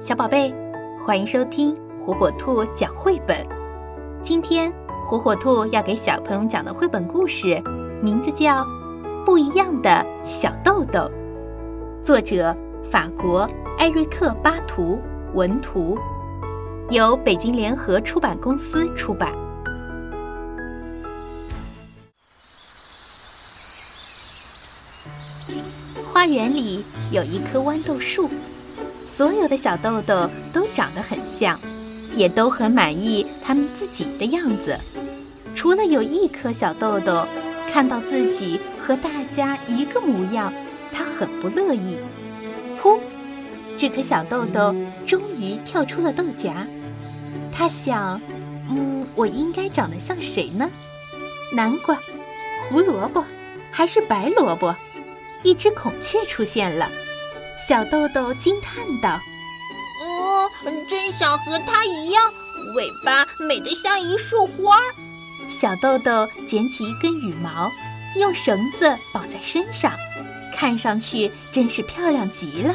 小宝贝，欢迎收听火火兔讲绘本。今天火火兔要给小朋友讲的绘本故事，名字叫《不一样的小豆豆》，作者法国艾瑞克·巴图，文图，由北京联合出版公司出版。花园里有一棵豌豆树。所有的小豆豆都长得很像，也都很满意他们自己的样子。除了有一颗小豆豆看到自己和大家一个模样，他很不乐意。噗！这颗小豆豆终于跳出了豆荚。他想：“嗯，我应该长得像谁呢？南瓜、胡萝卜，还是白萝卜？”一只孔雀出现了。小豆豆惊叹道：“哦，真想和它一样，尾巴美得像一束花。”小豆豆捡起一根羽毛，用绳子绑在身上，看上去真是漂亮极了。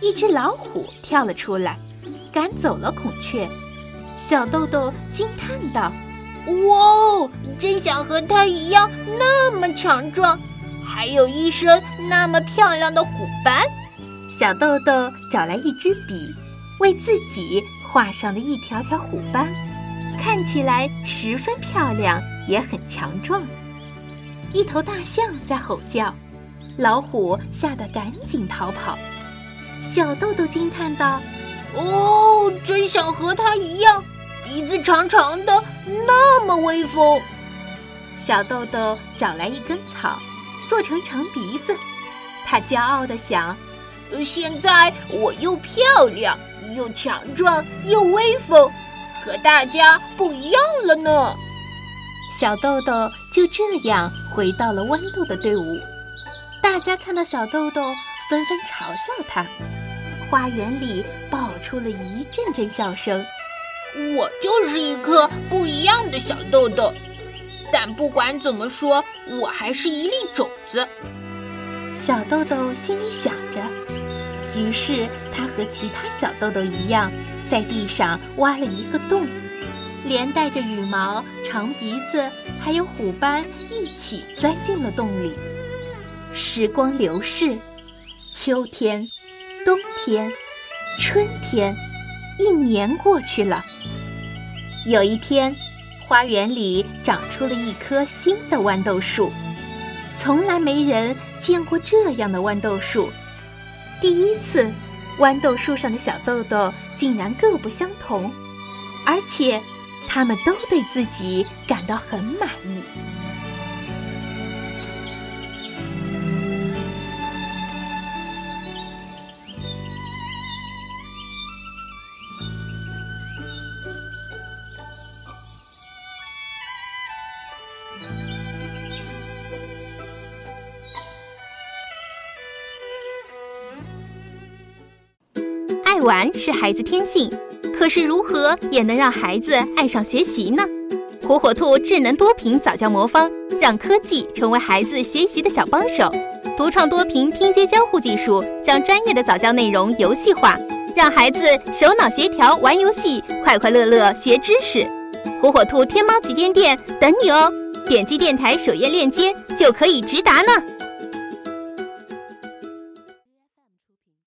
一只老虎跳了出来，赶走了孔雀。小豆豆惊叹道：“哇哦，真想和它一样那么强壮。”还有一身那么漂亮的虎斑，小豆豆找来一支笔，为自己画上了一条条虎斑，看起来十分漂亮，也很强壮。一头大象在吼叫，老虎吓得赶紧逃跑。小豆豆惊叹道：“哦，真想和它一样，鼻子长长的，那么威风。”小豆豆找来一根草。做成长鼻子，他骄傲地想：“现在我又漂亮，又强壮，又威风，和大家不一样了呢。”小豆豆就这样回到了豌豆的队伍。大家看到小豆豆，纷纷嘲笑他。花园里爆出了一阵阵笑声。我就是一颗不一样的小豆豆。但不管怎么说，我还是一粒种子。小豆豆心里想着，于是他和其他小豆豆一样，在地上挖了一个洞，连带着羽毛、长鼻子还有虎斑一起钻进了洞里。时光流逝，秋天、冬天、春天，一年过去了。有一天。花园里长出了一棵新的豌豆树，从来没人见过这样的豌豆树。第一次，豌豆树上的小豆豆竟然各不相同，而且，它们都对自己感到很满意。爱玩是孩子天性，可是如何也能让孩子爱上学习呢？火火兔智能多屏早教魔方，让科技成为孩子学习的小帮手。独创多屏拼接交互技术，将专业的早教内容游戏化，让孩子手脑协调玩游戏，快快乐乐学知识。火火兔天猫旗舰店等你哦！点击电台首页链接就可以直达呢。